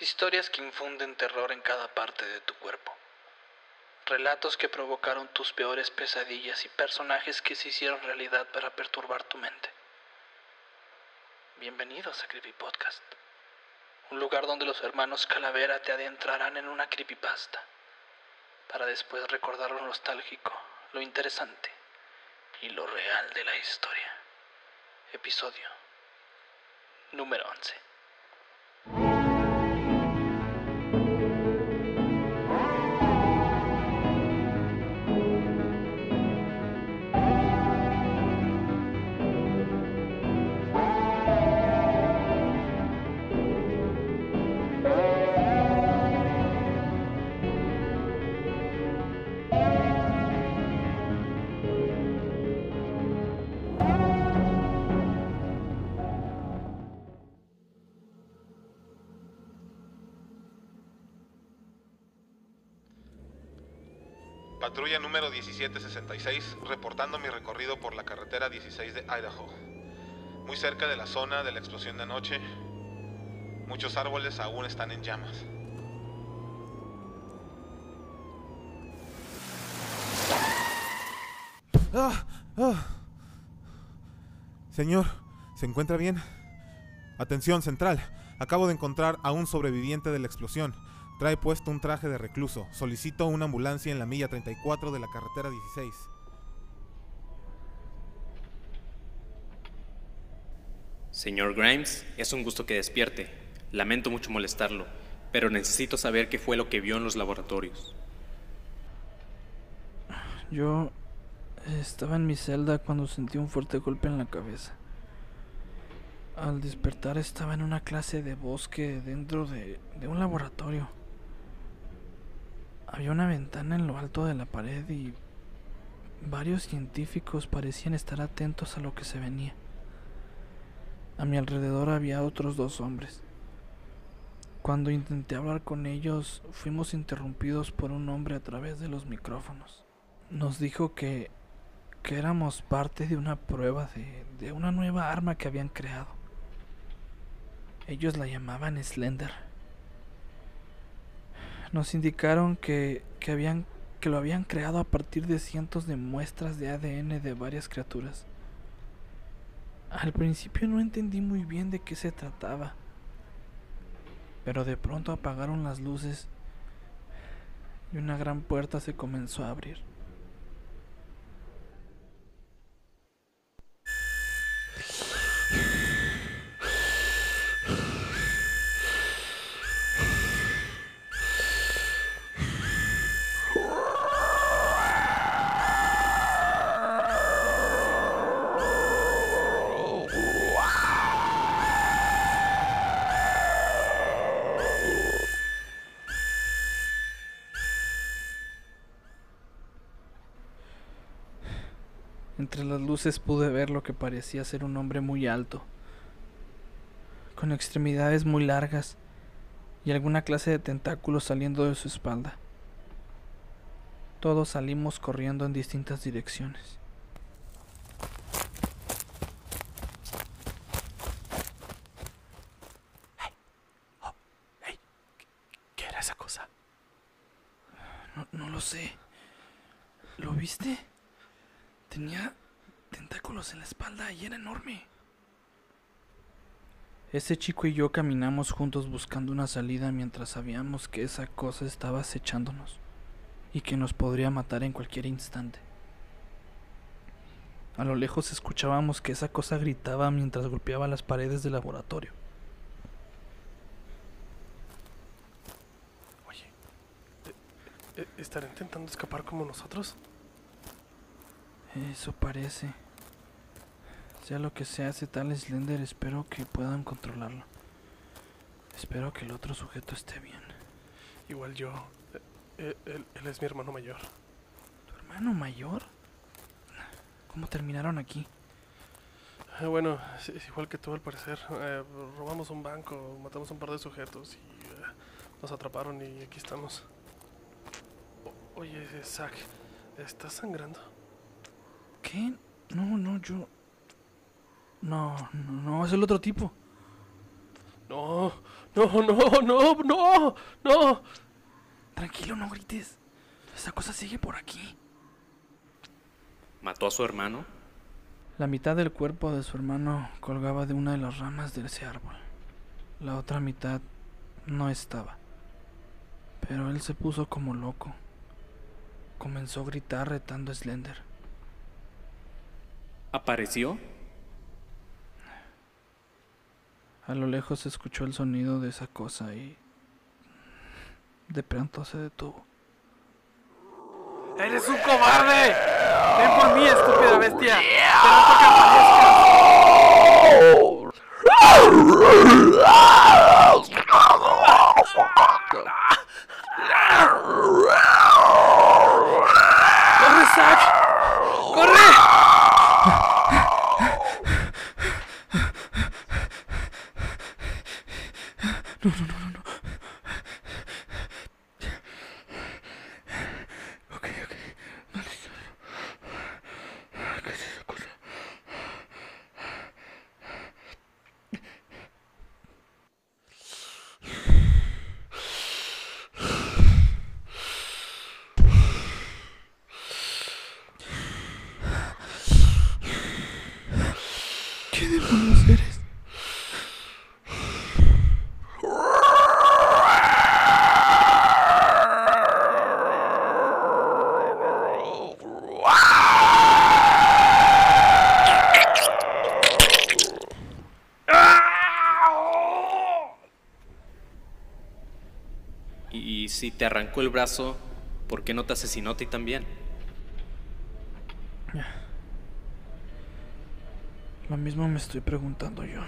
Historias que infunden terror en cada parte de tu cuerpo. Relatos que provocaron tus peores pesadillas y personajes que se hicieron realidad para perturbar tu mente. Bienvenidos a Creepy Podcast, un lugar donde los hermanos Calavera te adentrarán en una creepypasta, para después recordar lo nostálgico, lo interesante y lo real de la historia. Episodio número 11. Número 1766, reportando mi recorrido por la carretera 16 de Idaho. Muy cerca de la zona de la explosión de anoche, muchos árboles aún están en llamas. Ah, ah. Señor, ¿se encuentra bien? Atención, central. Acabo de encontrar a un sobreviviente de la explosión. Trae puesto un traje de recluso. Solicito una ambulancia en la milla 34 de la carretera 16. Señor Grimes, es un gusto que despierte. Lamento mucho molestarlo, pero necesito saber qué fue lo que vio en los laboratorios. Yo estaba en mi celda cuando sentí un fuerte golpe en la cabeza. Al despertar estaba en una clase de bosque dentro de, de un laboratorio. Había una ventana en lo alto de la pared y varios científicos parecían estar atentos a lo que se venía. A mi alrededor había otros dos hombres. Cuando intenté hablar con ellos, fuimos interrumpidos por un hombre a través de los micrófonos. Nos dijo que, que éramos parte de una prueba de, de una nueva arma que habían creado. Ellos la llamaban Slender. Nos indicaron que, que, habían, que lo habían creado a partir de cientos de muestras de ADN de varias criaturas. Al principio no entendí muy bien de qué se trataba, pero de pronto apagaron las luces y una gran puerta se comenzó a abrir. Pude ver lo que parecía ser un hombre muy alto, con extremidades muy largas y alguna clase de tentáculos saliendo de su espalda. Todos salimos corriendo en distintas direcciones. Oh, ¿Qué era esa cosa? No, no lo sé. ¿Lo viste? Tenía tentáculos en la espalda y era enorme. Ese chico y yo caminamos juntos buscando una salida mientras sabíamos que esa cosa estaba acechándonos y que nos podría matar en cualquier instante. A lo lejos escuchábamos que esa cosa gritaba mientras golpeaba las paredes del laboratorio. Oye, ¿e- e- ¿estará intentando escapar como nosotros? Eso parece. Sea lo que sea ese tal Slender, espero que puedan controlarlo. Espero que el otro sujeto esté bien. Igual yo. Eh, eh, Él, él es mi hermano mayor. ¿Tu hermano mayor? ¿Cómo terminaron aquí? Eh, Bueno, es, es igual que tú al parecer. Eh, robamos un banco, matamos un par de sujetos y eh, nos atraparon y aquí estamos. O- oye, Zack, ¿estás sangrando? ¿Qué? No, no, yo. No, no, no, es el otro tipo. No, no, no, no, no, no. Tranquilo, no grites. Esa cosa sigue por aquí. ¿Mató a su hermano? La mitad del cuerpo de su hermano colgaba de una de las ramas de ese árbol. La otra mitad no estaba. Pero él se puso como loco. Comenzó a gritar retando a Slender. ¿Apareció? A lo lejos se escuchó el sonido de esa cosa y de pronto se detuvo. ¡Eres un cobarde! ¡Ven por mí, estúpida bestia! ¡Te que aparezcas! ¡Corre, Zack! ¡Corre! Ok, ok. Maldito. ¿Qué es esa cosa? ¿Qué demonios eres? Y si te el brazo, ¿por qué no te asesinó a ti también? Lo mismo me estoy preguntando yo.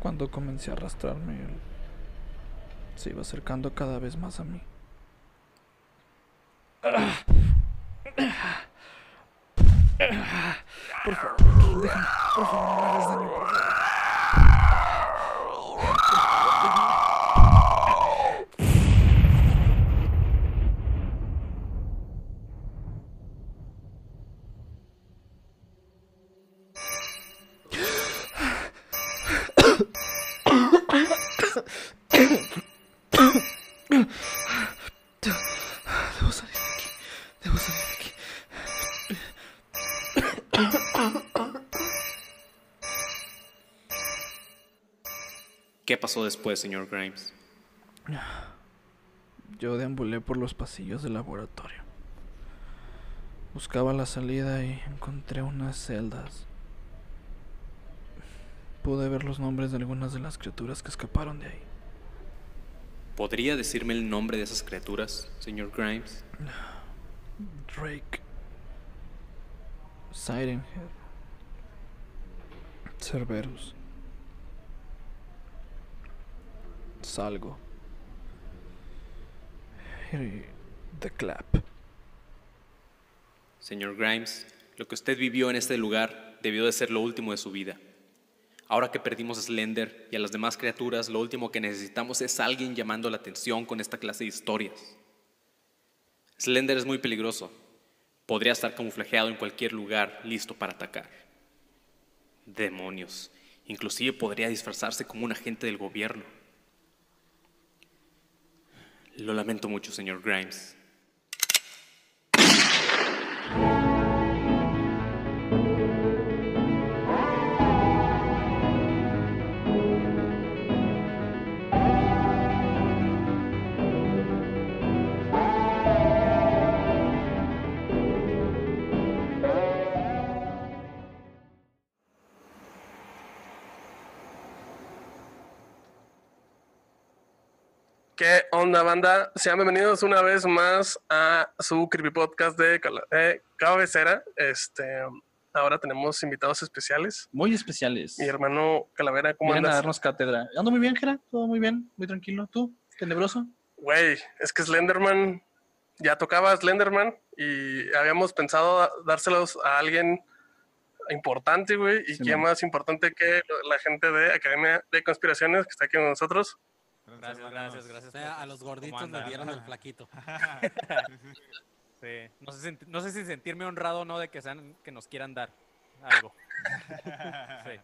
Cuando comencé a arrastrarme, él se iba acercando cada vez más a mí. Por favor, déjame, por favor, no por favor. Después, señor Grimes? Yo deambulé por los pasillos del laboratorio. Buscaba la salida y encontré unas celdas. Pude ver los nombres de algunas de las criaturas que escaparon de ahí. ¿Podría decirme el nombre de esas criaturas, señor Grimes? Drake. Sirenhead. Cerberus. Salgo. The Clap. Señor Grimes, lo que usted vivió en este lugar debió de ser lo último de su vida. Ahora que perdimos a Slender y a las demás criaturas, lo último que necesitamos es alguien llamando la atención con esta clase de historias. Slender es muy peligroso. Podría estar camuflajeado en cualquier lugar, listo para atacar. Demonios. Inclusive podría disfrazarse como un agente del gobierno. Lo lamento mucho, señor Grimes. ¿Qué onda, banda? Sean bienvenidos una vez más a su creepy podcast de, de cabecera. Este, ahora tenemos invitados especiales. Muy especiales. Mi hermano Calavera, ¿cómo Vienen a darnos cátedra. Ando muy bien, Jera. Todo muy bien, muy tranquilo. ¿Tú? ¿Tenebroso? Güey, es que Slenderman, ya tocaba Slenderman y habíamos pensado dárselos a alguien importante, güey. Y Sí, quién man. más importante que la gente de Academia de Conspiraciones que está aquí con nosotros. Gracias, gracias, gracias. O sea, a los ¿cómo gorditos le dieron el flaquito. Sí, no sé, si- no sé si sentirme honrado o no de que sean que nos quieran dar algo. Sí.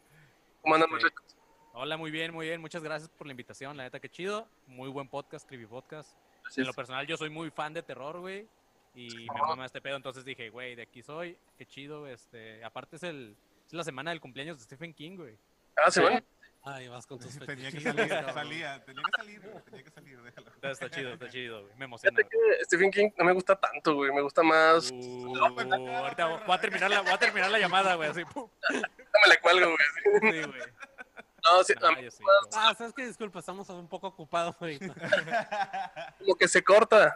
¿Cómo andan, Sí. muchachos? Hola, muy bien, muy bien. Muchas gracias por la invitación. La neta, que chido. Muy buen podcast, Creepy Podcast. En lo personal, yo soy muy fan de terror, güey. Y me mama este pedo. Entonces dije, güey, de aquí soy. Qué chido. Este, aparte es el es la semana del cumpleaños de Stephen King, güey. Ah, sí, bueno. Ay, vas con tus Tenía que salir, salía, tenía que salir, güey, tenía que salir, déjalo. Está, está chido, está chido, güey. Me emociona. Stephen King no me gusta tanto, güey. Me gusta más. Uh, ahorita voy a terminar la, voy a terminar la llamada, güey. Así, pum. No me le cuelgo, güey. Sí, güey. No, sí, Ah, sí. Ah, sabes que disculpa, estamos un poco ocupados ahorita. como que se corta.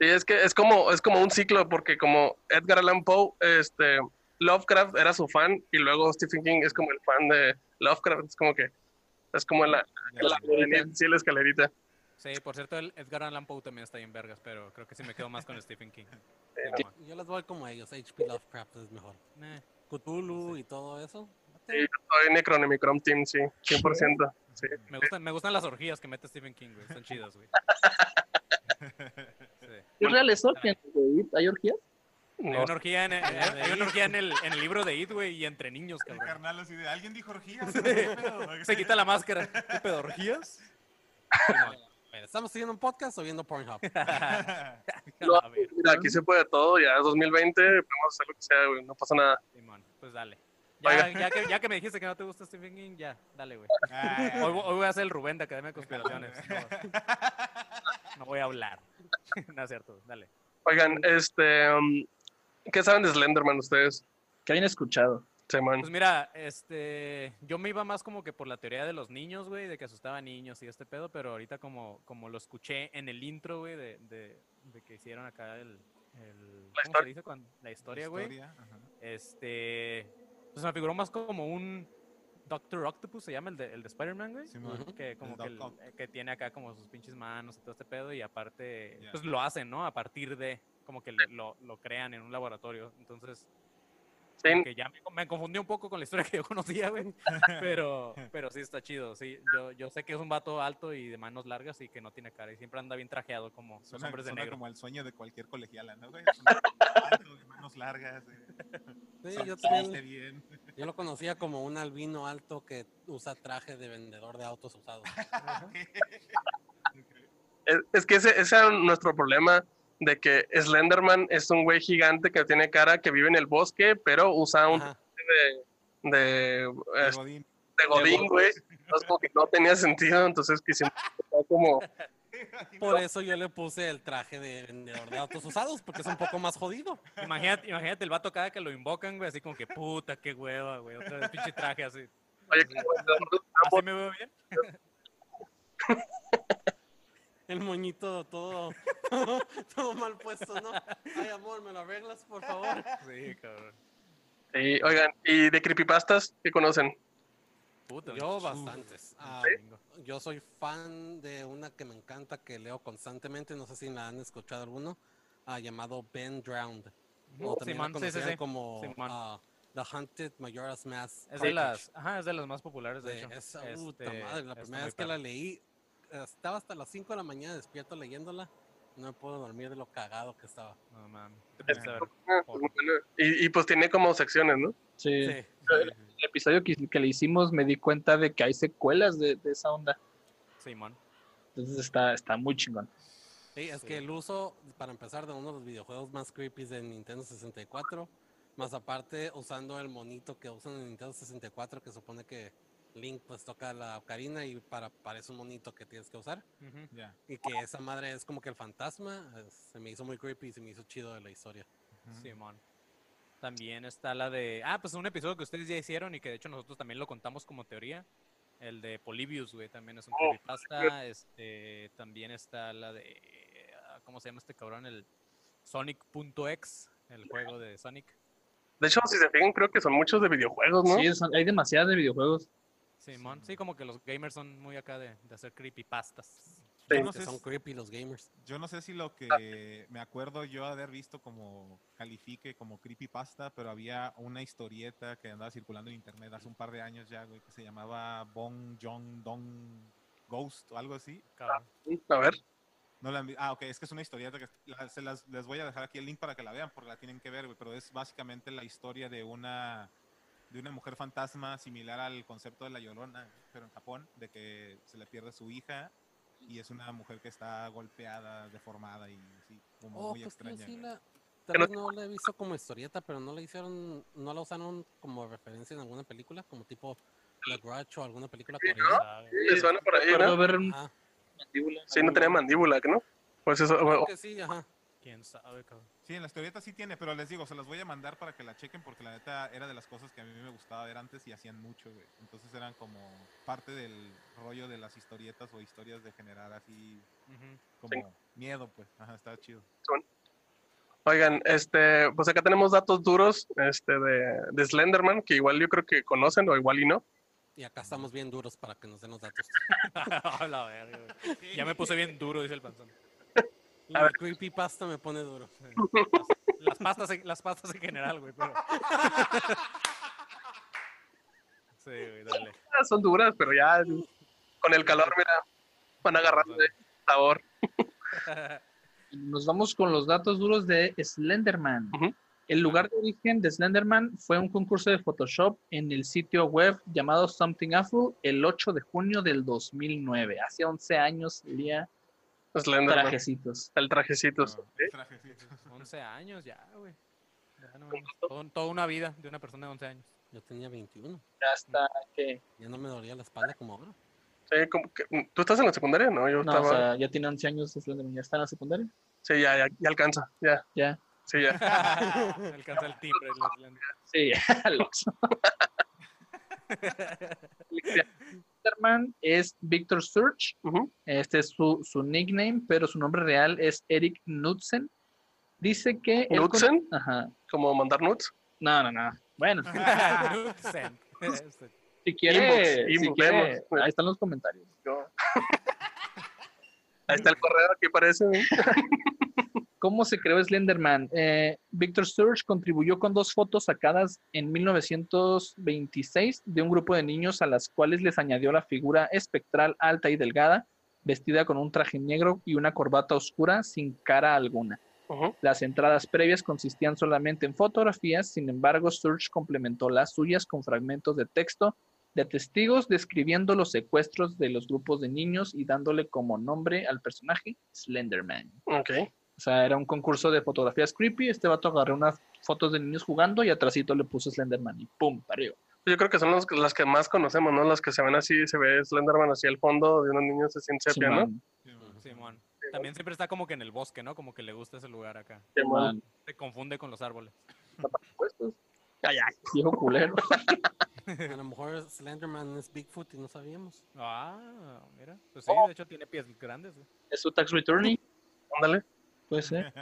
Sí, es que es como, es como un ciclo, porque como Edgar Allan Poe, este, Lovecraft era su fan, y luego Stephen King es como el fan de Lovecraft, es como que, es como la, la, sí, la escalerita. Sí, por cierto, el Edgar Allan Poe también está ahí en vergas, pero creo que sí me quedo más con Stephen King. Sí. Yo les voy como ellos, HP Lovecraft es mejor. Eh, Cthulhu y todo eso. Sí, yo soy Necronomicron Team, sí, 100%. Sí. me, gustan, me gustan las orgías que mete Stephen King, güey. Están chidas, güey. Sí. ¿Es real eso? ¿Hay orgías? Hay una orgía en el, hay una orgía en el, en el libro de It, güey, y entre niños, El cabrón. carnal así de, ¿alguien dijo orgías? ¿Qué pedo? Se quita la máscara. ¿Qué pedo, orgías? ¿Estamos siguiendo un podcast o viendo Pornhub? no, mira, aquí se puede todo, ya es 2020, podemos hacer lo que sea, güey, no pasa nada. Simón, pues dale. Ya, ya, que, ya que me dijiste que no te gusta Stephen King, ya, dale, güey. Ay, Hoy, vo- hoy voy a ser el Rubén de Academia de Conspiraciones. No, no voy a hablar. No es cierto, dale. Oigan, este, um, ¿qué saben de Slenderman ustedes? Que habían escuchado. Sí, man. Pues mira, este, yo me iba más como que por la teoría de los niños, güey, de que asustaba a niños y este pedo, pero ahorita como, como lo escuché en el intro, güey, de, de, de que hicieron acá el, el ¿cómo se historia. dice? Cuando- la historia, güey. Este, pues me figuró más como un Doctor Octopus, se llama el de, el de Spider-Man, güey. Que como que, el- que tiene acá como sus pinches manos y todo este pedo y aparte, pues lo hacen, ¿no? A partir de, como que le- lo, lo crean en un laboratorio. Entonces, que ya me, me confundí un poco con la historia que yo conocía, güey. Pero, pero sí está chido, sí. Yo, yo sé que es un vato alto y de manos largas y que no tiene cara y siempre anda bien trajeado como los Suena, hombres de negro. como el sueño de cualquier colegiala, ¿no, güey? Alto, de manos largas. eh. Sí, yo Viste también. bien. Yo lo conocía como un albino alto que usa traje de vendedor de autos usados. es, es que ese, ese era nuestro problema de que Slenderman es un güey gigante que tiene cara que vive en el bosque, pero usa un Ajá. de, de, De es- Godín. de Godín, güey. Entonces como que no tenía sentido, entonces quisimos como Por eso yo le puse el traje de vendedor de autos usados, porque es un poco más jodido. Imagínate, imagínate el vato cada que lo invocan, güey, así como que puta, qué hueva, güey. Otra vez pinche traje así. Oye, como ¿Así me veo bien? El moñito todo, todo mal puesto, ¿no? Ay, amor, ¿me lo arreglas, por favor? Sí, cabrón. Sí, oigan, ¿y de creepypastas qué conocen? Puta, Yo bastantes. Ah, bingo. yo soy fan de una que me encanta, que leo constantemente, no sé si la han escuchado alguno, ah, llamado Ben Drowned. O también la Simón, sí, sí, sí. como ah, The Haunted Majora's Mask. Es de las, ajá, es de las más populares, de de hecho. esa puta Este, madre. La primera vez que la leí, estaba hasta las 5 de la mañana despierto leyéndola. No me puedo dormir de lo cagado que estaba. No mames. Ah. Y, y pues tiene como secciones, ¿no? Sí. Sí. El episodio que, que le hicimos me di cuenta de que hay secuelas de, de esa onda. Simón. Entonces está, está muy chingón. Sí, es que el uso, para empezar, de uno de los videojuegos más creepy de Nintendo 64, más aparte usando el monito que usan en Nintendo 64, que supone que Link pues toca la ocarina y para, parece un monito que tienes que usar, y que esa madre es como que el fantasma, eh, se me hizo muy creepy y se me hizo chido de la historia. Simón. También está la de. Ah, pues un episodio que ustedes ya hicieron y que de hecho nosotros también lo contamos como teoría. El de Polybius, güey, también es un Oh, creepypasta. Este, también está la de. ah, ¿Cómo se llama este cabrón? El Sonic.exe, el juego de Sonic. De hecho, si se fijan, creo que son muchos de videojuegos, ¿no? Sí, son- hay demasiadas de videojuegos. Simón. Sí, como que los gamers son muy acá de, de hacer creepypastas. Yo Sí. no sé son si- creepy los gamers. Yo no sé si lo que me acuerdo yo haber visto como califique como creepypasta, pero había una historieta que andaba circulando en internet hace un par de años ya, güey, que se llamaba Bong Jong Dong Ghost o algo así. Cabrón. A ver. No la ah, ok, es que es una historieta que la- se las, les voy a dejar aquí el link para que la vean porque la tienen que ver, güey, pero es básicamente la historia de una de una mujer fantasma similar al concepto de la llorona, pero en Japón, de que se le pierde su hija y es una mujer que está golpeada, deformada y así, como Oh, muy pues extraña. sí la, tal vez no la he visto como historieta, pero no la hicieron, no la usaron como referencia en alguna película, como tipo The Grudge o alguna película Sí, coreana. ¿Sabe? Le suena por ahí, ¿no? ver un Ah, mandíbula. Sí, no tenía mandíbula, ¿no? Pues eso, creo que sí, ajá. ¿Quién sabe, cabrón? Sí, en las historietas sí tiene, pero les digo, se las voy a mandar para que la chequen porque la neta era de las cosas que a mí me gustaba ver antes y hacían mucho, güey. Entonces eran como parte del rollo de las historietas o historias de generar así como miedo, pues. Ajá, está chido. Oigan, este, pues acá tenemos datos duros este, de, de Slenderman, que igual yo creo que conocen o igual y no. Y acá estamos bien duros para que nos den los datos. A la verga, güey. Ya me puse bien duro, dice el panzón. La creepypasta me pone duro. Las pastas, en- las pastas en general, güey. Pero... Sí, güey, dale. Son duras, pero ya con el calor, mira, van agarrando de sabor. Nos vamos con los datos duros de Slenderman. El lugar de origen de Slenderman fue un concurso de Photoshop en el sitio web llamado Something Awful el 8 de junio del 2009. Hace 11 años salía Slenderman. trajecitos. El trajecito. ¿sí? Trajecitos. 11 años ya, güey. Ya no. Todo- toda una vida de una persona de 11 años. Yo tenía 21. Hasta que... Ya no me dolía la espalda como ahora. Sí, como que- ¿Tú estás en la secundaria? No, yo No, estaba. o sea, ya tiene 11 años Slenderman. ¿Ya está en la secundaria? Sí, ya, ya, ya alcanza. Ya, Ya. sí, ya. Alcanza el timbre. el. Sí, al Slenderman es Victor Surge. Ujú. Este es su, su nickname, pero su nombre real es Eric Knudsen. Dice que... él con- ¿Knudsen? Ajá. Como mandar nuts. No, no, no. Bueno, Knudsen. Si quiere, Inbox, si inbox, quiere, vemos. ahí están los comentarios. Yo- Ahí está el correo, aquí parece. ¿Cómo se creó Slenderman? Eh, Victor Sturge contribuyó con dos fotos sacadas en 1926 de un grupo de niños a las cuales les añadió la figura espectral alta y delgada, vestida con un traje negro y una corbata oscura sin cara alguna. Las entradas previas consistían solamente en fotografías, sin embargo, Sturge complementó las suyas con fragmentos de texto de testigos describiendo los secuestros de los grupos de niños y dándole como nombre al personaje Slenderman. O sea, era un concurso de fotografías creepy. Este vato agarró unas fotos de niños jugando y atrásito le puso Slenderman y ¡pum! Parió. Yo creo que son los- las que más conocemos, ¿no? Las que se ven así, se ve Slenderman hacia el fondo de unos niños así en sepia, ¿no? Simón. También siempre está como que en el bosque, ¿no? Como que le gusta ese lugar acá. Simón. Se confunde con los árboles. Ay, ay, viejo culero. A lo mejor Slenderman es Bigfoot y no sabíamos. Ah, mira. Pues sí, de hecho tiene pies grandes. ¿Es su tax returning? Ándale. Puede ser.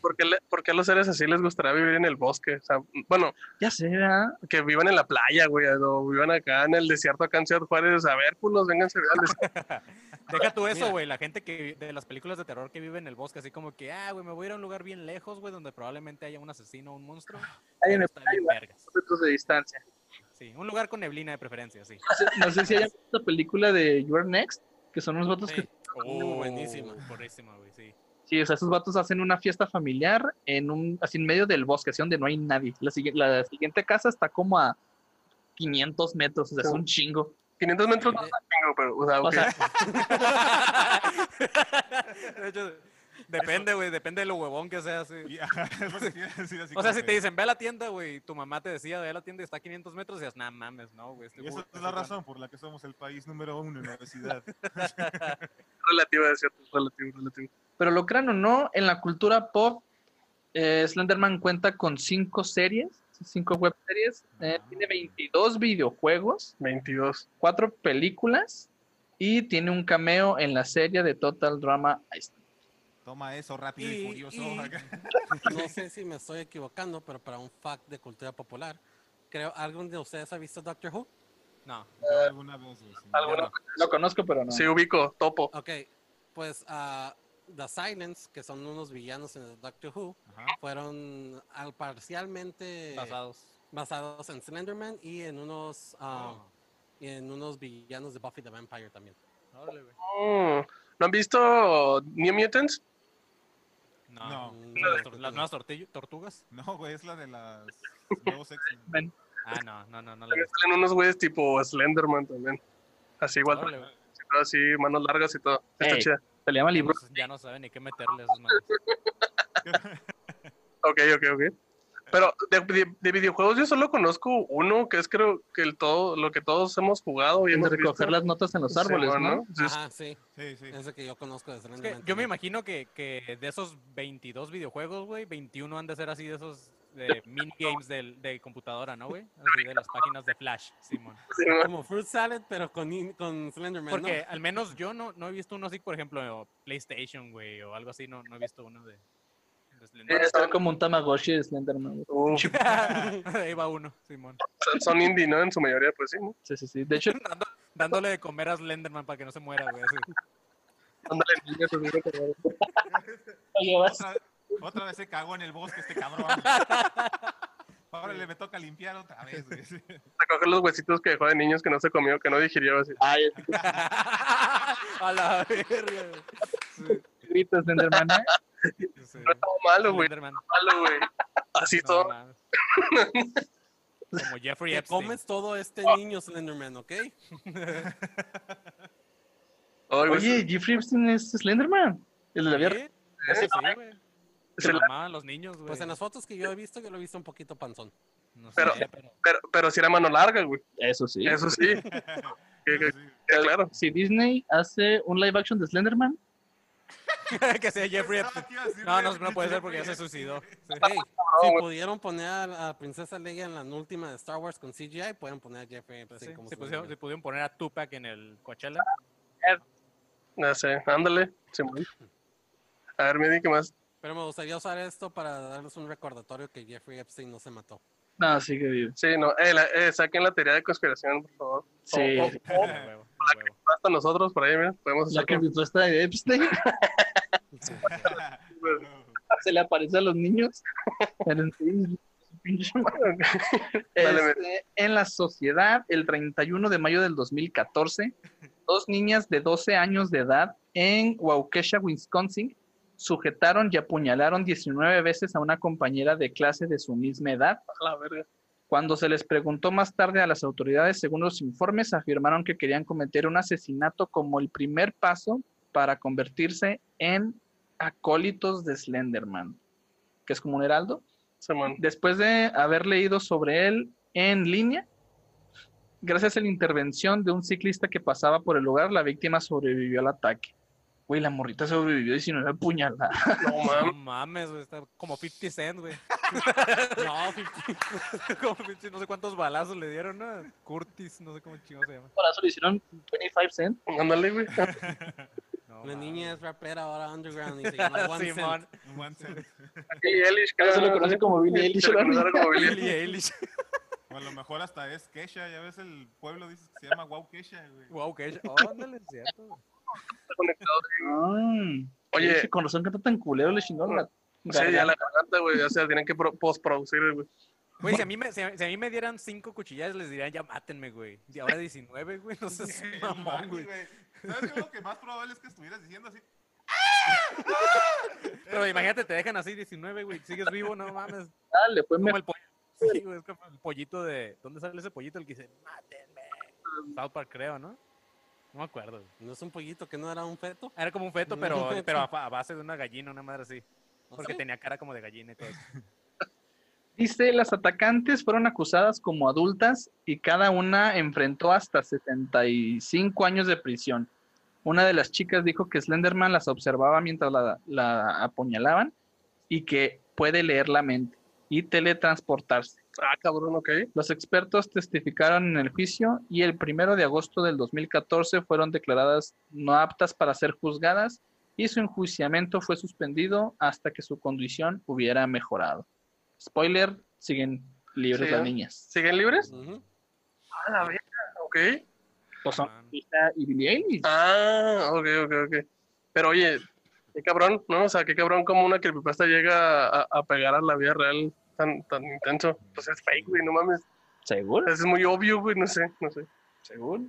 ¿Por qué, le- por qué a los seres así les gustaría vivir en el bosque? O sea, bueno, Ya sé, ¿verdad? que vivan en la playa, güey, o vivan acá en el desierto, acá en Ciudad Juárez. A ver, culos, vénganse al desierto. Deja tú eso, güey. La gente que de las películas de terror que vive en el bosque, así como que, ah, güey, me voy a ir a un lugar bien lejos, güey, donde probablemente haya un asesino o un monstruo. Hay bien vergas. metros de distancia. Sí, un lugar con neblina de preferencia, sí. No sé, no sé si hayan visto la película de You Are Next, que son unos vatos Sí. que. Oh, buenísima. Buenísima, güey, sí. Sí, o sea, esos vatos hacen una fiesta familiar en un, así en medio del bosque, así donde no hay nadie. La, sigui- la siguiente casa está como a 500 metros, o sea, es un chingo. 500 metros no está chingo, pero, o sea, O ok. sea, De hecho, depende, güey, depende de lo huevón que sea, sí. Es O sea, si te dicen, ve a la tienda, güey, tu mamá te decía, ve a la tienda y está a 500 metros, y dices, nah, mames, no, güey. este Y esa es la razón por la que somos el país número uno en obesidad. relativo, es cierto, relativo, relativo. Pero lo crean o no, en la cultura pop, eh, Slenderman cuenta con cinco series, cinco web series, eh, Ah. tiene 22 videojuegos, 22. cuatro películas y tiene un cameo en la serie de Total Drama Island. Toma eso, rápido y, Y- furioso. y- acá. No sé si me estoy equivocando, pero para un fact de cultura popular, creo, ¿alguien de ustedes ha visto Doctor Who? No. Yo alguna vez, sí. ¿Alguna? Lo conozco, pero no. Sí, ubico, topo. Ok, pues ah, The Silence, que son unos villanos en el Doctor Who. Ajá. fueron al parcialmente Basados. basados en Slenderman y en unos ah, Oh. y en unos villanos de Buffy the Vampire también. Mm, ¿No han visto New Mutants? No. No. Mm, Las, tor- las nuevas tortugas. No, güey, es la de las nuevos X-Men. Men. Ah, no, no, no, no. la salen unos güeyes tipo Slenderman también. Así igual, así, manos largas y todo. Está chida. Se le llama libro. Ya no saben ni qué meterle a esos madres. Ok, ok, ok. Pero de, de- de videojuegos yo solo conozco uno que es creo que el todo, lo que todos hemos jugado y El de hemos recoger visto. las notas en los árboles, Simón, ¿no? Sí, Ajá, sí. Sí, sí. Ese que yo conozco Es que yo me imagino que, que de esos 22 videojuegos, güey, 21 han de ser así de esos de minigames del- de, computadora, ¿no, güey? Así de las páginas de Flash, Simón. Como Fruit Salad, pero con, con Slenderman, ¿no? Porque al menos yo no, no he visto uno así, por ejemplo, PlayStation, güey, o algo así, no, no he visto uno de... de Slender. Es como un Tamagotchi de Slenderman. Uf, Ahí va uno, Simón. son- indie, ¿no? En su mayoría, pues sí. ¿no? Sí, sí, sí. De hecho, Dando- dándole de comer a Slenderman para que no se muera, güey. así. Ándale, niño, que- oye, vas- Otra, vez se cagó en el bosque este cabrón. Órale, me toca limpiar otra vez, güey. recoger los huesitos que dejó de niños que no se comió, que no digirió así. Ay, es a la verga, güey. gritas, Slenderman. ¿eh? Sí. No estaba malo, güey. Malo, güey. Así No todo. Como Jeffrey Te Epstein. comes todo este niño Slenderman, ¿ok? Oye, Jeffrey Epstein es Slenderman. El de la. ¿Sí? Sí, sí, güey. Se la- mamaban los niños, güey. Pues en las fotos que yo he visto, yo lo he visto un poquito panzón. No sé, Pero- pero... pero, pero si era mano larga, güey. Eso sí. Eso sí. Que- que- que claro. Si Disney hace un live action de Slenderman, que sea Jeffrey. No, no, no puede ser porque ya se suicidó. Hey, si pudieron poner a, a Princesa Leia en la última de Star Wars con CGI, pueden poner a Jeffrey Pues Epstein sí, como se, pusieron, se pudieron poner a Tupac en el Coachella. Ya sé, ándale. A ver, Medi, ¿qué más? Pero me gustaría usar esto para darles un recordatorio que Jeffrey Epstein no se mató. no, sigue vivo. Sí, no, eh, la- eh, saquen la teoría de conspiración, por favor. Sí. O- o- A huevo, a huevo. hasta nosotros por ahí, mira, podemos La hacer como- de Epstein se le aparece a los niños. Este, en la sociedad, el 31 de mayo del 2014, dos niñas de 12 años de edad en Waukesha, Wisconsin, sujetaron y apuñalaron 19 veces a una compañera de clase de su misma edad. La verga. Cuando se les preguntó más tarde a las autoridades, según los informes, afirmaron que querían cometer un asesinato como el primer paso para convertirse en acólitos de Slenderman, que es como un heraldo. Después de haber leído sobre él en línea, gracias a la intervención de un ciclista que pasaba por el lugar, la víctima sobrevivió al ataque. Güey, la morrita sobrevivió 19 puñaladas. No No mames. mames, güey. Está como 50 Cent, güey. No, 50. como 50, no sé cuántos balazos le dieron, ¿no? Curtis, no sé cómo chingo se llama. Eso le hicieron 25 cent. Ándale, güey. No, La mames. niña es rapera ahora underground y se llama One Simón. Cent. One cent. Billie Eilish, Ahora se lo conoce como Billie Eilish, Se ¿verdad? conoce como Billie Eilish. O a lo mejor hasta es Kesha, ya ves el pueblo dice que se llama Wow Kesha, güey. Wow, que oh, ándale, es cierto. Güey. Está conectado. Ay, Oye. sí, con razón canta tan culero le chingó la Sí, ya la garganta, güey. O sea, tienen que pro- postproducir, güey. Güey, si a, mí me, si, a, si a mí me dieran cinco cuchillas, les dirían ya mátenme, güey. Y ahora 19, güey. No seas mamón, güey. ¿Sabes qué? Lo que más probable es que estuvieras diciendo así. Pero imagínate, te dejan así 19, güey. Sigues vivo, no mames. Ah, le fue Como el pollo. Sí, güey, es como el pollito de. ¿Dónde sale ese pollito? El que dice, mátenme. South Park, creo, ¿no? No me acuerdo. ¿No es un pollito que no era un feto? Era como un feto, pero, a, a base de una gallina, una madre así. ¿No Porque tenía cara como de gallina y todo eso. Dice, las atacantes fueron acusadas como adultas y cada una enfrentó hasta 75 años de prisión. Una de las chicas dijo que Slenderman las observaba mientras la, la apuñalaban y que puede leer la mente y teletransportarse. Ah, cabrón, ok. Los expertos testificaron en el juicio y el primero de agosto del 2014 fueron declaradas no aptas para ser juzgadas y su enjuiciamiento fue suspendido hasta que su condición hubiera mejorado. Spoiler, siguen libres Sí, las ¿eh? niñas. ¿Siguen libres? Ujú. Ah, la verga, ok. Pues son. Lisa y Billie Eilish. Ah, ok, ok, ok. Pero oye, qué cabrón, ¿no? O sea, qué cabrón como una creepypasta llega a, a pegar a la vida real tan, tan intenso. Pues es fake, güey, no mames. ¿Seguro? Es muy obvio, güey, no sé, no sé. ¿Seguro?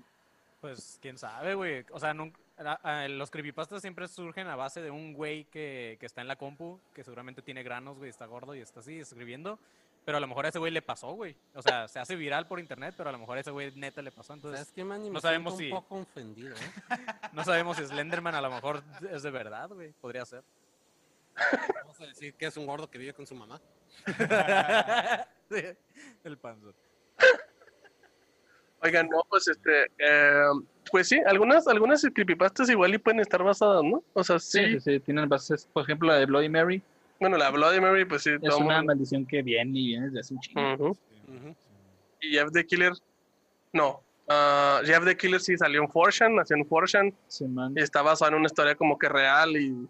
Pues quién sabe, güey. O sea, nunca- a- a- los creepypastas siempre surgen a base de un güey que, que está en la compu, que seguramente tiene granos, güey, está gordo y está así escribiendo. Pero a lo mejor a ese güey le pasó, güey. O sea, se hace viral por internet, pero a lo mejor a ese güey neta le pasó. Entonces, no sabemos siento si- un poco ofendido, ¿eh? no sabemos si Slenderman a lo mejor es de verdad, güey. Podría ser. Vamos a decir que es un gordo que vive con su mamá. Sí, el panzón. Oigan, no, pues este, eh, pues sí, algunas, algunas creepypastas igual y pueden estar basadas, ¿no? O sea, sí, Sí, sí, sí, tienen bases. Por ejemplo, la de Bloody Mary bueno, la Bloody Mary, pues sí, es todo una mundo- maldición que viene y viene desde hace un chingo. Y Jeff the Killer, no, ah, Jeff the Killer sí salió en Fortune, nació en Fortune, Sí, man. y está basado en una historia como que real y,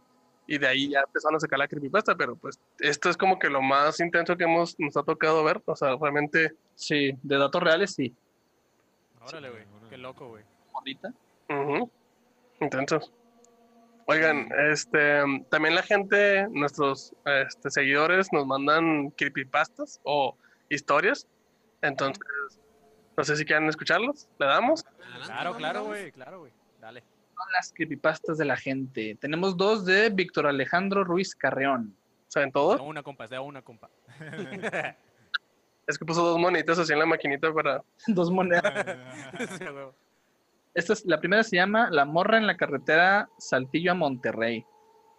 y de ahí ya empezaron a sacar la creepypasta, pero pues esto es como que lo más intenso que hemos, nos ha tocado ver, o sea, realmente, Sí, de datos reales sí. Órale, güey. Qué loco, güey. Ahorita. ujú, intensos. Oigan, este, también la gente, nuestros este, seguidores nos mandan creepypastas o historias, entonces, no sé si quieren escucharlos, ¿le damos? Claro, claro, güey. Claro, güey. Dale. Son las creepypastas de la gente. Tenemos dos de Víctor Alejandro Ruiz Carreón. ¿Saben De todo? una compa, de una compa. Es que puso dos monitas así en la maquinita para... Dos monedas. Esta es, la primera se llama La morra en la carretera Saltillo a Monterrey.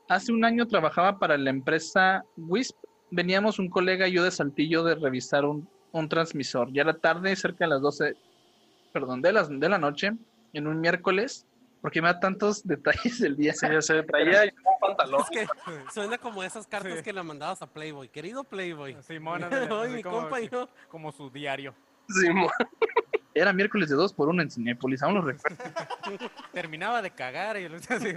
Hace un año trabajaba para la empresa Wisp. Veníamos un colega y yo de Saltillo de revisar un, un transmisor. Ya era tarde, cerca de las 12, perdón, de, las, de la noche, en un miércoles, porque me da tantos detalles del día. Sí, ya se traía un pantalón. Es que suena como esas cartas que le mandabas a Playboy. Querido Playboy. Simón, mi como- compa y yo. Como su diario. Simón. Era miércoles de 2 por 1 en Cinépolis, aún lo recuerdo. Terminaba de cagar y así,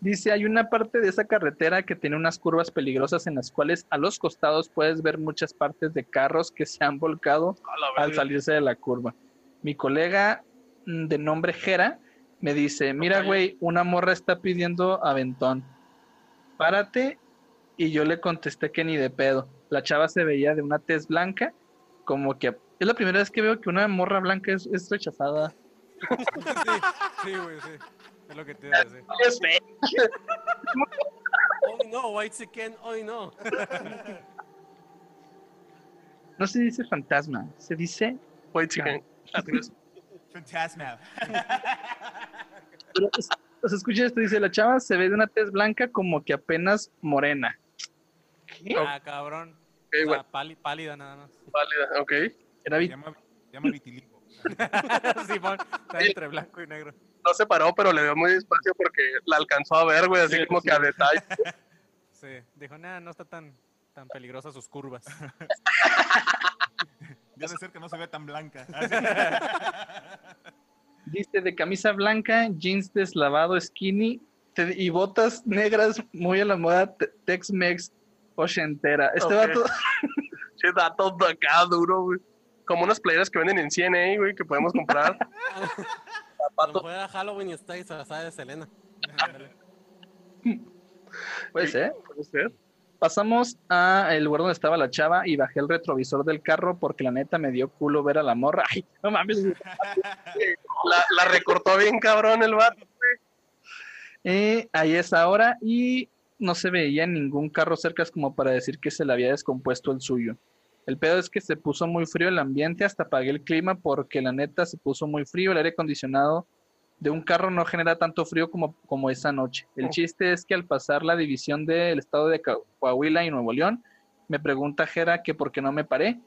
Dice, hay una parte de esa carretera que tiene unas curvas peligrosas en las cuales a los costados puedes ver muchas partes de carros que se han volcado al salirse de la curva. Mi colega mm, de nombre Jera me dice, mira, güey, una morra está pidiendo aventón. Párate. Y yo le contesté que ni de pedo. La chava se veía de una tez blanca, como que... Es la primera vez que veo que una morra blanca es, es rechazada. Sí, güey, sí. Es lo que te iba a decir. Es fake. Hoy no, White Chicken, hoy no. No se dice fantasma, se dice... Wait, chicken. Fantasma. Pero o sea, escucha esto, dice, la chava se ve de una tez blanca como que apenas morena. Ah, cabrón. Ok, O sea, bueno, pálida nada más. válida, ok. Era Se vi- llama, llama vitiligo. Simón, está entre blanco y negro. No se paró, pero le dio muy despacio porque la alcanzó a ver, güey, así Sí, como sí. que a detalle. Sí, dijo, nada, no está tan, tan peligrosa sus curvas. Debe ser que no se ve tan blanca. Dice de camisa blanca, jeans deslavado, skinny te- y botas negras muy a la moda te- Tex-Mex ochentera. Este Ok. vato, Che, datos de acá duro, güey. Como unas playeras que venden en CNA, güey, que podemos comprar. Cuando fuera Halloween y está disfrazada de Selena. puede ser. Puede ser. Pasamos a el lugar donde estaba la chava y bajé el retrovisor del carro porque la neta me dio culo ver a la morra. Ay, no mames. La, la recortó bien cabrón el vato. Eh, ahí es ahora y no se veía ningún carro cerca como para decir que se le había descompuesto el suyo. El pedo es que se puso muy frío el ambiente, hasta apagué el clima porque la neta se puso muy frío, el aire acondicionado de un carro no genera tanto frío como, como esa noche. El chiste es que al pasar la división del estado de Coahuila y Nuevo León, me pregunta Jera que por qué no me paré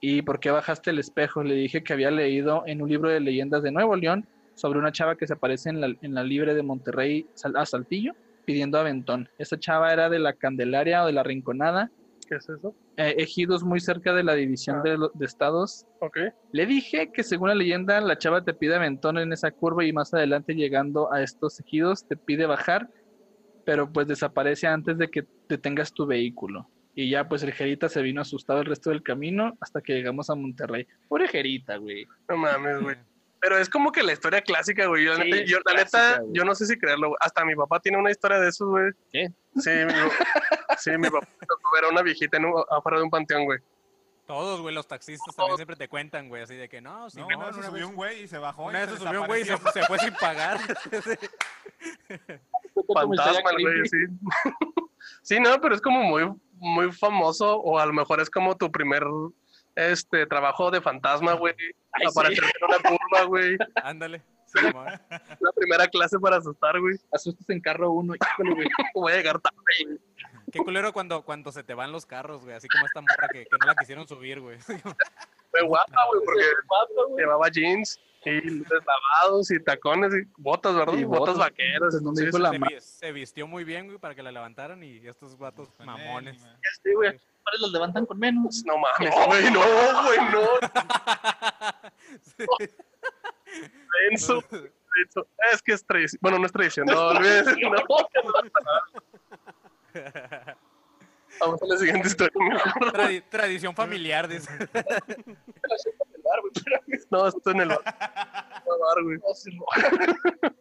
y por qué bajaste el espejo. Le dije que había leído en un libro de leyendas de Nuevo León sobre una chava que se aparece en la, en la libre de Monterrey a Saltillo pidiendo aventón. Esa chava era de la Candelaria o de la Rinconada, ¿Qué es eso? eh, ejidos muy cerca de la división Ah. de, de estados. Ok. Le dije que según la leyenda la chava te pide aventón en esa curva y más adelante llegando a estos ejidos te pide bajar, pero pues desaparece antes de que detengas tu vehículo. Y ya pues el Jerita se vino asustado el resto del camino hasta que llegamos a Monterrey. Pobre Jerita, güey. No mames, güey. Pero es como que la historia clásica, güey. Yo, Sí, neta, yo, la clásica, neta, güey. yo no sé si creerlo, güey. Hasta mi papá tiene una historia de esos, güey. ¿Qué? Sí, mi, sí, mi papá me tocó ver a una viejita en un- afuera de un panteón, güey. Todos, güey, los taxistas también siempre te cuentan, güey, así de que no, sí, No, no, se subió un güey y se bajó. Una vez se subió un güey y se, fue sin pagar. Fantasma, güey, sí. sí, no, pero es como muy, muy famoso o a lo mejor es como tu primer este trabajo de fantasma, güey. Aparecer en una turba, güey. Ándale. Simón. La primera clase para asustar, güey. Asustas en carro uno. híjole, güey. Voy a llegar tarde, güey. Qué culero cuando, cuando se te van los carros, güey. Así como esta morra que, que no la quisieron subir, güey. Fue guapa, güey, porque llevaba jeans y luces lavados y tacones y botas, ¿verdad? Y botas, botas. vaqueras. No me Sí, dijo sí, la Se, se vistió muy bien, güey, para que la levantaran y estos vatos mamones. sí, güey. ¿Cuáles los levantan con menos? No mames, güey, no, güey, no. Denso. Es que es tradición. Bueno, no es tradición, no olvides. No. Vamos a la siguiente historia. mejor. Tradi- tradición familiar, dice. No, esto en el bar. güey.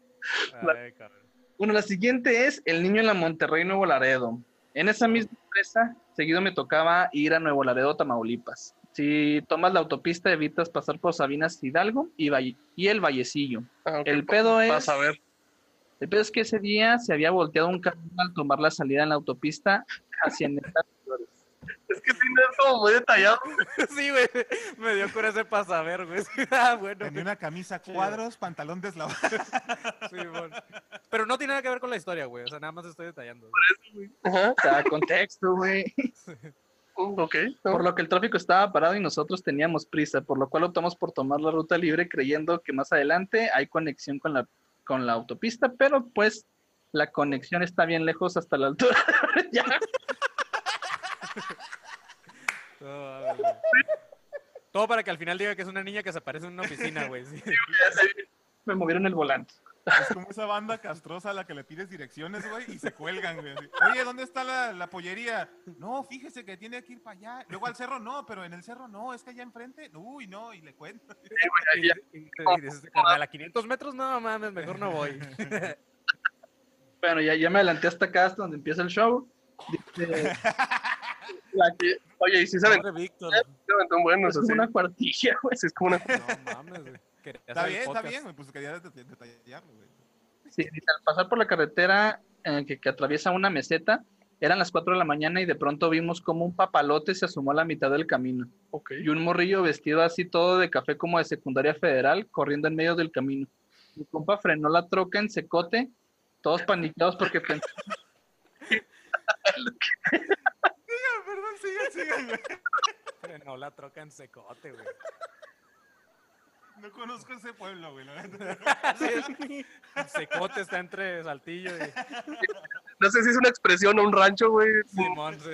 Bueno, la siguiente es El Niño en la Monterrey, Nuevo Laredo. En esa misma empresa, seguido me tocaba ir a Nuevo Laredo, Tamaulipas. Si tomas la autopista, evitas pasar por Sabinas Hidalgo y, Valle- y el Vallecillo. Ah, El pedo es. Vas a ver. El pedo es que ese día se había volteado un camión al tomar la salida en la autopista hacia Neta Flores. Es que tiene como muy detallado. Sí, güey. Me dio coraje para saber, güey. Ah, bueno. Tenía una camisa cuadros, pantalón deslavado. Sí, bueno. Pero no tiene nada que ver con la historia, güey. O sea, nada más estoy detallando. Ajá. O sea, contexto, güey. Mm, Ok. no. Por lo que el tráfico estaba parado y nosotros teníamos prisa, por lo cual optamos por tomar la ruta libre creyendo que más adelante hay conexión con la, con la autopista, pero pues la conexión está bien lejos hasta la altura. ya. Todo, para que al final diga que es una niña que se aparece en una oficina, güey. sí. Me movieron el volante. Es como esa banda castrosa a la que le pides direcciones, güey, y se cuelgan, güey. así. Oye, ¿dónde está la, la pollería? No, fíjese que tiene que ir para allá. Luego al cerro no, pero en el cerro no, es que allá enfrente. Uy, no, y le cuento. Y, y- y dices, carnal, a 500 metros, no mames, mejor no voy. Bueno, ya, ya me adelanté hasta acá, hasta donde empieza el show. Dice, la que Oye, y si se aventó Víctor. se aventó un bueno, es sí. una cuartilla, güey. Sí, es como una. No mames, güey. Quería Está bien, está bien, güey, pues quería det- detallarlo, güey. Sí, al pasar por la carretera eh, que, que atraviesa una meseta, eran las 4 de la mañana y de pronto vimos como un papalote se asomó a la mitad del camino. Ok. y un morrillo vestido así todo de café como de secundaria federal corriendo en medio del camino. Mi compa frenó la troca en secote, todos paniqueados porque pensaban Perdón, sigan, sigan, güey. Frenó la troca en secote, güey. No conozco ese pueblo, güey. Sí, es- secote está entre Saltillo y No sé si es una expresión o un rancho, güey. Simón, sí.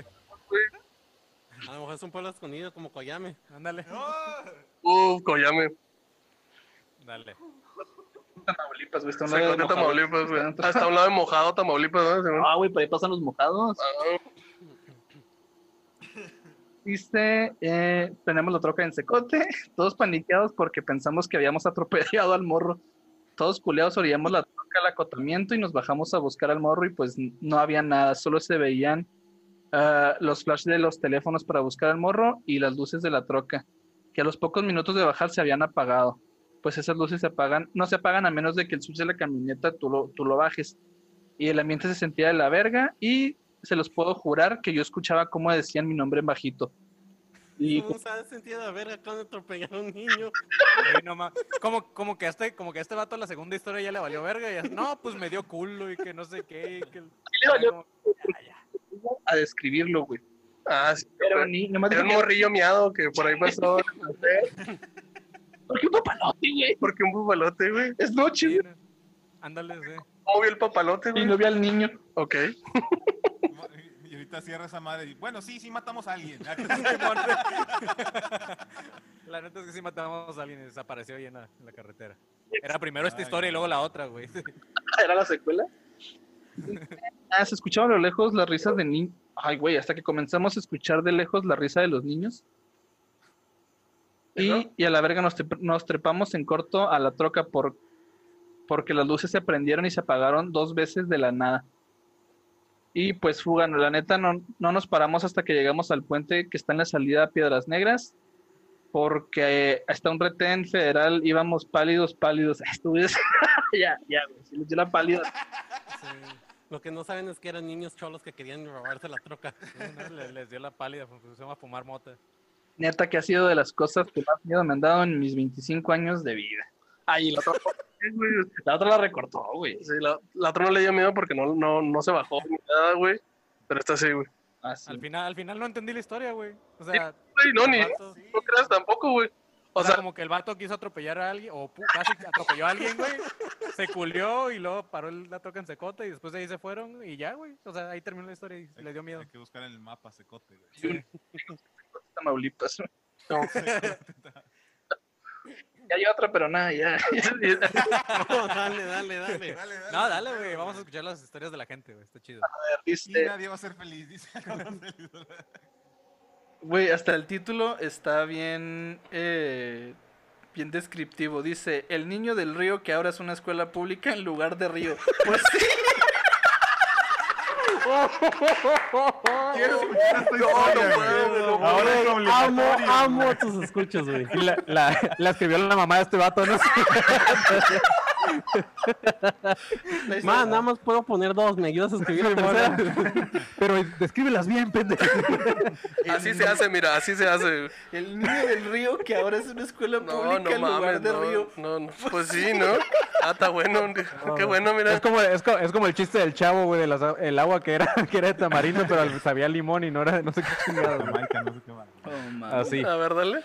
A lo mejor es un pueblo escondido como Coyame. Ándale. No. Uf, Coyame. Dale. Tamaulipas, güey. está a un Se lado de de Mojado. Tamaulipas, güey. Hasta un lado de mojado, Tamaulipas, ¿no? Ah, güey, por ahí pasan los mojados. Ah, Dice, eh, tenemos la troca en secote, todos paniqueados porque pensamos que habíamos atropellado al morro. Todos culeados orillamos la troca al acotamiento y nos bajamos a buscar al morro y pues no había nada, solo se veían ah, los flashes de los teléfonos para buscar al morro y las luces de la troca, que a los pocos minutos de bajar se habían apagado. Pues esas luces se apagan, no se apagan a menos de que el switch de la camioneta tú lo, tú lo bajes. Y el ambiente se sentía de la verga y se los puedo jurar que yo escuchaba cómo decían mi nombre en bajito. Y ¿Cómo sabes sentido de verga cuando atropellaron a un niño? Güey, no como, como que a este, como que este vato la segunda historia ya le valió verga y ya, no, pues me dio culo y que no sé qué. y que le valió? como- ya, ya. a describirlo, güey. Ah, sí. Era un nomás Era morrillo miado que por ahí pasó. ¿Por qué un papalote, güey? Porque un bufalote, güey. Es noche, güey. Ándale, sí. ¿Cómo vio el papalote, Y güey? no vi al niño. Ok. Ahorita cierra esa madre. y, Bueno, sí, sí matamos a alguien. Simón. La neta es que sí matamos a alguien y desapareció ahí en la, en la carretera. Era primero esta Ay, historia y luego la otra, güey. ¿Era la secuela? Ah, se escuchaba a lo lejos las risas de niños. Ay, güey, hasta que comenzamos a escuchar de lejos la risa de los niños. Y, y a la verga nos, trep- nos trepamos en corto a la troca por, porque las luces se prendieron y se apagaron dos veces de la nada. Y pues fuga, no, la neta no, no nos paramos hasta que llegamos al puente que está en la salida a Piedras Negras, porque hasta un retén federal íbamos pálidos, pálidos. Estuve... ya, ya, güey, si les dio la pálida. Lo que no saben es que eran niños cholos que querían robarse la troca. Les, les dio la pálida, se llama fumar mota. Neta que ha sido de las cosas que más miedo me han dado en mis 25 años de vida. Ay, y la la otra la recortó, güey. Sí, la, la otra no le dio miedo porque no, no, no se bajó ni nada, güey. Pero esta sí, güey. Ah, sí. Al final, al final no entendí la historia, güey. O sea, Güey, no, ni vato- no creas tampoco, güey. o O sea, sea, como que el vato quiso atropellar a alguien, o pu- casi atropelló a alguien, güey. Se culió y luego paró el- la troca en secote y después de ahí se fueron y ya, güey. O sea, ahí terminó la historia y Hay- le dio miedo. Hay que buscar en el mapa secote, güey. Tamaulipas. no. Ya hay otra, pero nada, ya. No, dale, dale, dale. Dale, dale. No, dale, güey. Vamos a escuchar las historias de la gente, güey. Está chido. Y Dice, nadie va a ser feliz, dice. Güey, hasta el título está bien, eh, bien descriptivo. Dice, el niño del río que ahora es una escuela pública en lugar de río. Pues sí. Quiero escuchar esta historia, güey. Ahora es Amo, amo tus escuchas, güey. La, la, la escribió la mamá de este vato, ¿no? Historia- Man, nada más puedo poner dos. ¿Me ayudas a escribir la tercera? Pero descríbelas bien, pendejo. así se hace, mira, así se hace. El niño del río que ahora es una escuela No, pública no en lugar mames, de no, río. no, no. Pues sí, ¿no? Ah, está bueno. Qué bueno, mira. Es como, es, co- es como el chiste del chavo, güey, de las- el agua que era, que era de tamarindo, pero sabía limón y no era de no sé qué chingado. güey. Jamaica, no sé qué más. Oh. Así. A ver, dale.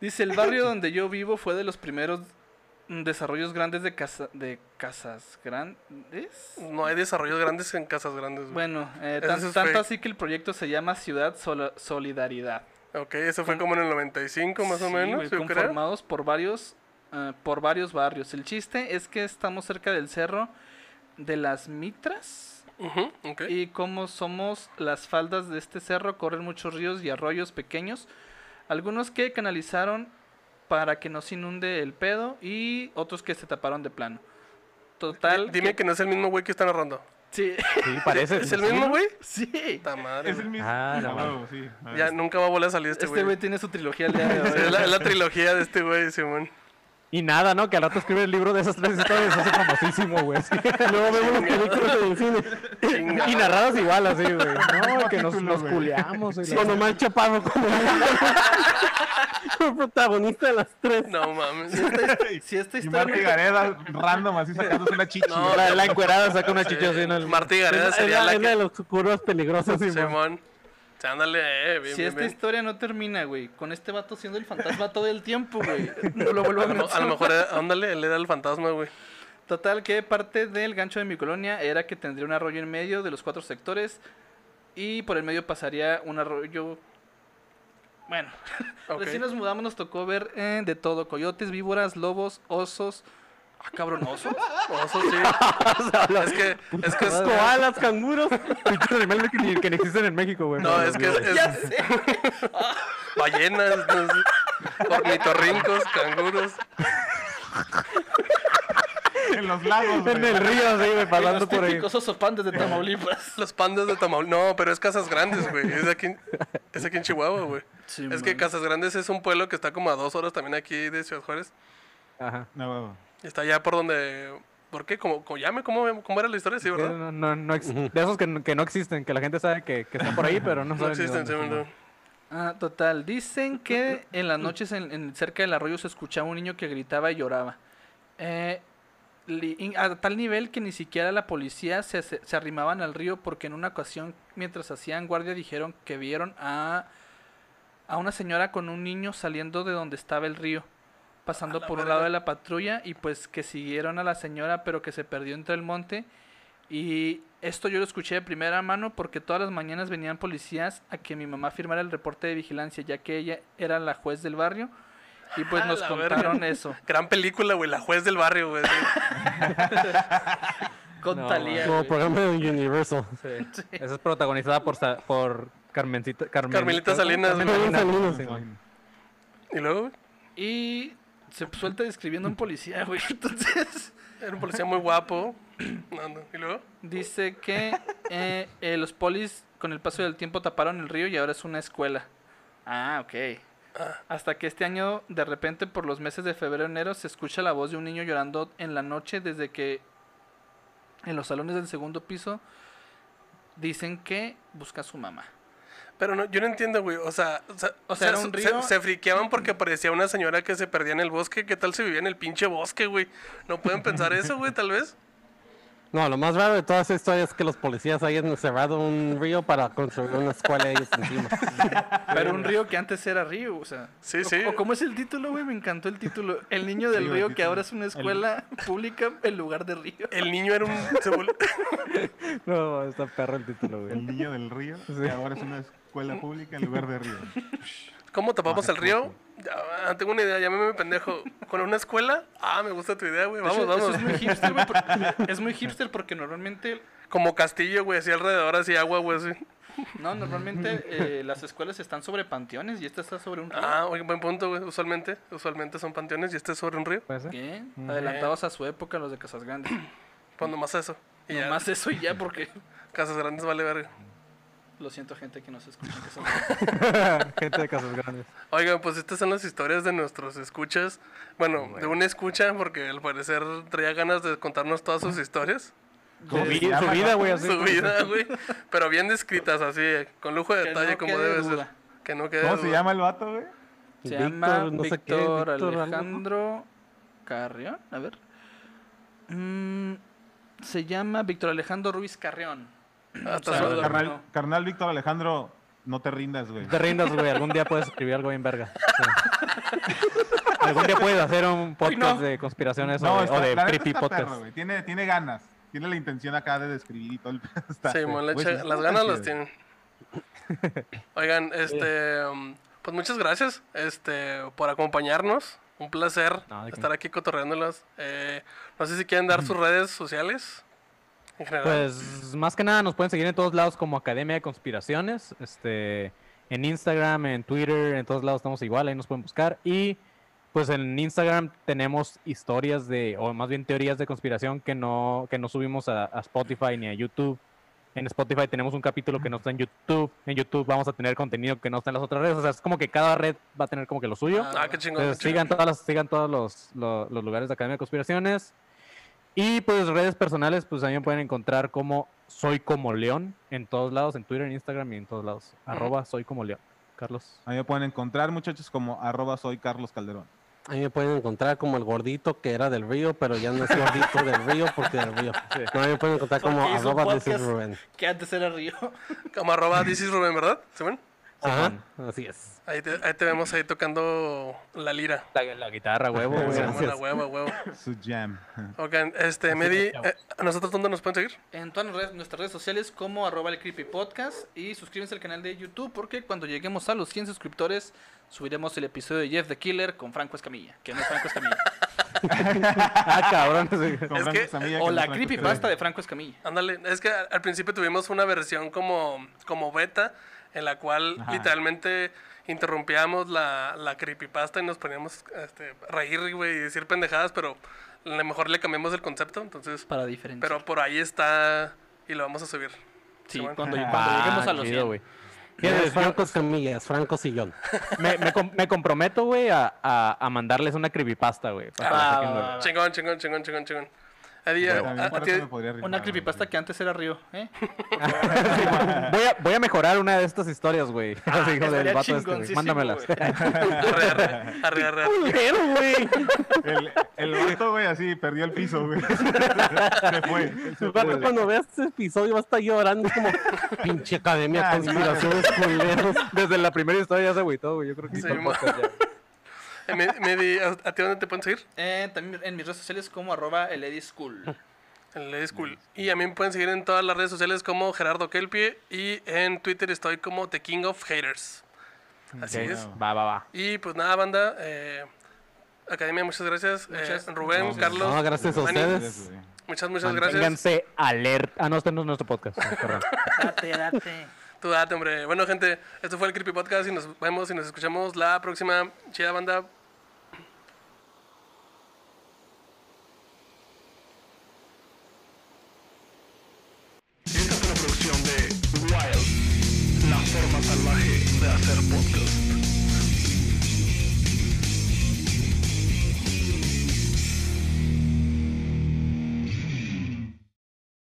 Dice, el barrio donde yo vivo fue de los primeros desarrollos grandes de, casa, de casas grandes. No hay desarrollos grandes en casas grandes. güey. Bueno, eh, tan- tanto fake. así que el proyecto se llama Ciudad Solidaridad. Ok, eso fue como en el 95 más o menos, güey, yo creo. conformados por varios, eh, por varios barrios. El chiste es que estamos cerca del cerro de las Mitras. Y como somos las faldas de este cerro, corren muchos ríos y arroyos pequeños. Algunos que canalizaron para que no se inunde el pedo y otros que se taparon de plano. Total. Dime que no es el mismo güey que está narrando. Sí, Sí, parece. ¿Es el mismo güey? sí. Puta madre. Es el mismo. Ah, no, Ah, sí. Ya nunca va a volver a salir este Este güey. güey tiene su trilogía el día de hoy. Sí, es, la, es la trilogía de este güey, Simón. Y nada, ¿no? Que al rato escribe el libro de esas tres historias, hace famosísimo, güey. así. Luego vemos las películas en el cine. Y narradas igual, así, güey. No, que nos, nos culeamos, güey. Con Omar Chaparro como, como protagonista de las tres. No mames. Si esta Y Marty historia. Gareda random así sacándose una chichi. No, La, la encuerada saca una chicha así en el... Martí Gareda Es sería la es la que... de los curvas peligrosos. Simón. Sí, Ándale, eh, bien, Si bien, esta bien. historia no termina, güey, con este vato siendo el fantasma todo el tiempo, güey. No lo vuelvo a A lo, a lo mencionar. mejor, era- ándale, él era el fantasma, güey. Total, que parte del gancho de mi colonia era que tendría un arroyo en medio de los cuatro sectores y por el medio pasaría un arroyo. Bueno, Ok. recién nos mudamos, nos tocó ver eh, de todo: coyotes, víboras, lobos, osos. Ah, cabrón, osos. Oso, sí. es que, es que es, Koalas, canguros. Pinches animales que ni, que ni existen en México, güey. no, es que es, ya sé. ballenas, no sé, ornitorrincos, canguros. En los lagos, güey. En el río, así, güey, pasando Los por ahí. típicos osos pandas de Tamaulipas. Los pandas de Tamaulipas. No, pero es Casas Grandes, güey. Es aquí, es aquí en Chihuahua, güey. Sí, es que man. Casas Grandes es un pueblo que está como a dos horas también aquí de Ciudad Juárez. Ajá. No. Y está allá por donde... ¿Por qué? ¿Cómo, cómo, llame? ¿Cómo, ¿Cómo era la historia? Sí, ¿verdad? no, no, no de esos que, no- que no existen, que la gente sabe que, que están por ahí, pero no No existen, sí, dónde, no. sí, Ah, total. Dicen que en las noches en, en- cerca del arroyo se escuchaba un niño que gritaba y lloraba. Eh, li- in- a tal nivel que ni siquiera la policía se, se, se arrimaban al río porque en una ocasión, mientras hacían guardia, dijeron que vieron a, a una señora con un niño saliendo de donde estaba el río, pasando por un lado de la patrulla y pues que siguieron a la señora pero que se perdió entre el monte. Y esto yo lo escuché de primera mano porque todas las mañanas venían policías a que mi mamá firmara el reporte de vigilancia, ya que ella era la juez del barrio. Y pues nos la contaron verga. eso. Gran película, güey. La juez del barrio, güey. Con No, Talía. Como programa de Universal. Sí. Esa es protagonizada por, por Carmencita, Carmen- Carmelita Salinas, Carmen. Salinas, Salinas. sí, güey. Y luego, güey, Y se suelta describiendo a un policía, güey. Entonces era un policía muy guapo. No, no. Y luego, dice que eh, eh, los polis con el paso del tiempo taparon el río y ahora es una escuela. Ah, ok. Hasta que este año, de repente, por los meses de febrero enero, se escucha la voz de un niño llorando en la noche desde que En los salones del segundo piso dicen que busca a su mamá. Pero no, yo no entiendo, güey. O sea, o sea, O sea, un se- río- Se, se friqueaban porque parecía una señora que se perdía en el bosque. ¿Qué tal si vivía en el pinche bosque, güey? ¿No pueden pensar eso, güey, tal vez? No, lo más raro de toda esa historia es que los policías hayan encerrado un río para construir una escuela ellos encima. Pero un río que antes era río, o sea. Sí, o- sí. O, cómo es el título, güey, me encantó el título. El niño del Sí, río que ahora es una escuela pública en lugar de río. El niño era un... No, está perro el título, güey. El niño del río, que ahora es una escuela pública en lugar de río. ¿Cómo tapamos Ah, el río? Ya, tengo una idea, llámame pendejo. ¿Con una escuela? Ah, me gusta tu idea, güey. Vamos, hecho, eso vamos. es muy hipster, güey. por- Es muy hipster porque normalmente, Como castillo, güey, así alrededor, así agua, güey, así. no, normalmente eh, las escuelas están sobre panteones y esta está sobre un río. Ah, oye, buen punto, güey. Usualmente, usualmente son panteones y este es sobre un río. ¿Puede ser? ¿Qué? Adelantados a su época los de Casas Grandes. Pues nomás eso. Y ya, Nomás eso y ya porque Casas Grandes vale verga. Lo siento gente que nos escucha Casas Grandes. Gente de casas grandes. Oigan, pues estas son las historias de nuestros escuchas. Bueno, de una escucha, porque al parecer traía ganas de contarnos todas sus historias. Su, vi- su vida, güey, así. Su vida, güey. Pero bien descritas, así, con lujo de Que detalle, no como debe duda. ser. Que no quede ¿Cómo se llama el vato, güey? Se Víctor, llama no sé qué, Víctor algo. Alejandro Carrión. A ver. Mm, se llama Víctor Alejandro Ruiz Carrión. Hasta Carnal, Víctor Alejandro, no te rindas, güey. No te rindas, güey. Algún día puedes escribir algo bien verga. Sí. Algún día puedes hacer un podcast no. de conspiraciones No, o de, está, o de la neta creepy podcast. perro. Tiene, tiene ganas. Tiene la intención acá de describir y todo el. Está- Sí, mon, güey, las ganas chido. las tienen. Oigan, este, um, pues muchas gracias, este, por acompañarnos. Un placer No, estar aquí cotorreándolas. Eh, no sé si quieren dar sus redes sociales. En general. Pues más que nada nos pueden seguir en todos lados como Academia de Conspiraciones. Este, en Instagram, en Twitter, en todos lados estamos igual, ahí nos pueden buscar. Y pues en Instagram tenemos historias de, o más bien teorías de conspiración que no, que no subimos a, a Spotify ni a YouTube. En Spotify tenemos un capítulo que no está en YouTube. En YouTube vamos a tener contenido que no está en las otras redes. O sea, es como que cada red va a tener como que lo suyo. ah, qué chingón. Entonces, qué chingón. sigan, todas las, sigan todos los, lo- los lugares de Academia de Conspiraciones. Y pues redes personales, pues también pueden encontrar como Soy como León en todos lados, en Twitter, en Instagram y en todos lados. Arroba Soy como León. Carlos. Ahí me pueden encontrar, muchachos, como arroba soy Carlos Calderón. Ahí me pueden encontrar como el gordito que era del río, pero ya no es gordito del río porque del río. No, ahí me pueden encontrar como arroba podcast. this is Rubén. Que antes era Río. Como arroba this is Rubén, ¿verdad? ¿Sí ven? Ajá, así es. Ahí te, ahí te vemos ahí tocando la lira. La, la guitarra, huevo, güey. La huevo, huevo. Su jam. Ok, este, Medi, eh, ¿a nosotros dónde nos pueden seguir? En todas nuestras redes, nuestras redes sociales como arroba el creepy podcast y suscríbanse al canal de YouTube porque cuando lleguemos a los 100 suscriptores subiremos el episodio de Jeff the Killer con Franco Escamilla, que no es Franco Escamilla. Ah, cabrón. Es que- Escamilla, o que la no creepypasta Escamilla. de Franco Escamilla. Ándale, es que al al principio tuvimos una versión como, como beta en la cual Ajá. literalmente interrumpíamos la, la creepypasta y nos poníamos este, reír, güey, y decir pendejadas, pero a lo mejor le cambiamos el concepto, entonces... Para diferenciar. Pero por ahí está y lo vamos a subir. sí, bueno. cuando, cuando Ah, lleguemos a los chido, 100. güey. No Fíjate, es Franco Escamilla, es Franco Sillón. Me, me, com- me comprometo, güey, a, a, a mandarles una creepypasta, güey. para que la Ah. Chingón, chingón, chingón, chingón, chingón. Eddie, a- También a- a por ti- eso me podría rifar, Una güey. creepypasta que antes era Río, ¿eh? voy, a, voy a mejorar una de estas historias, güey. Así, hijo del vato este, güey. güey. arre, arre, arre, arre. Culero, güey. El, el vato, güey, así perdió el piso, güey. Se fue. se fue. cuando veas este episodio va a estar llorando como pinche academia Ah, conspiraciones culeros. Desde la primera historia ya se agüitó, güey. Yo creo que Sí, el Me- ¿a, a ti dónde te pueden seguir? Eh, también en mis redes sociales como arroba el. En Lady School. Y a mí me pueden seguir en todas las redes sociales como Gerardo Kelpie y en Twitter estoy como The King of Haters. Así es. Va, va, va. Y pues nada, banda. eh, Academia, muchas gracias. Eh, Rubén, No, Carlos. No, gracias a ustedes. Muchas, muchas gracias. Manténganse alerta. Ah, no, este no es nuestro podcast. Date, date. Tú date, hombre. Bueno, gente, esto fue el Creepy Podcast y nos vemos y nos escuchamos la próxima. Chida, banda. Forma salvaje de hacer podcast.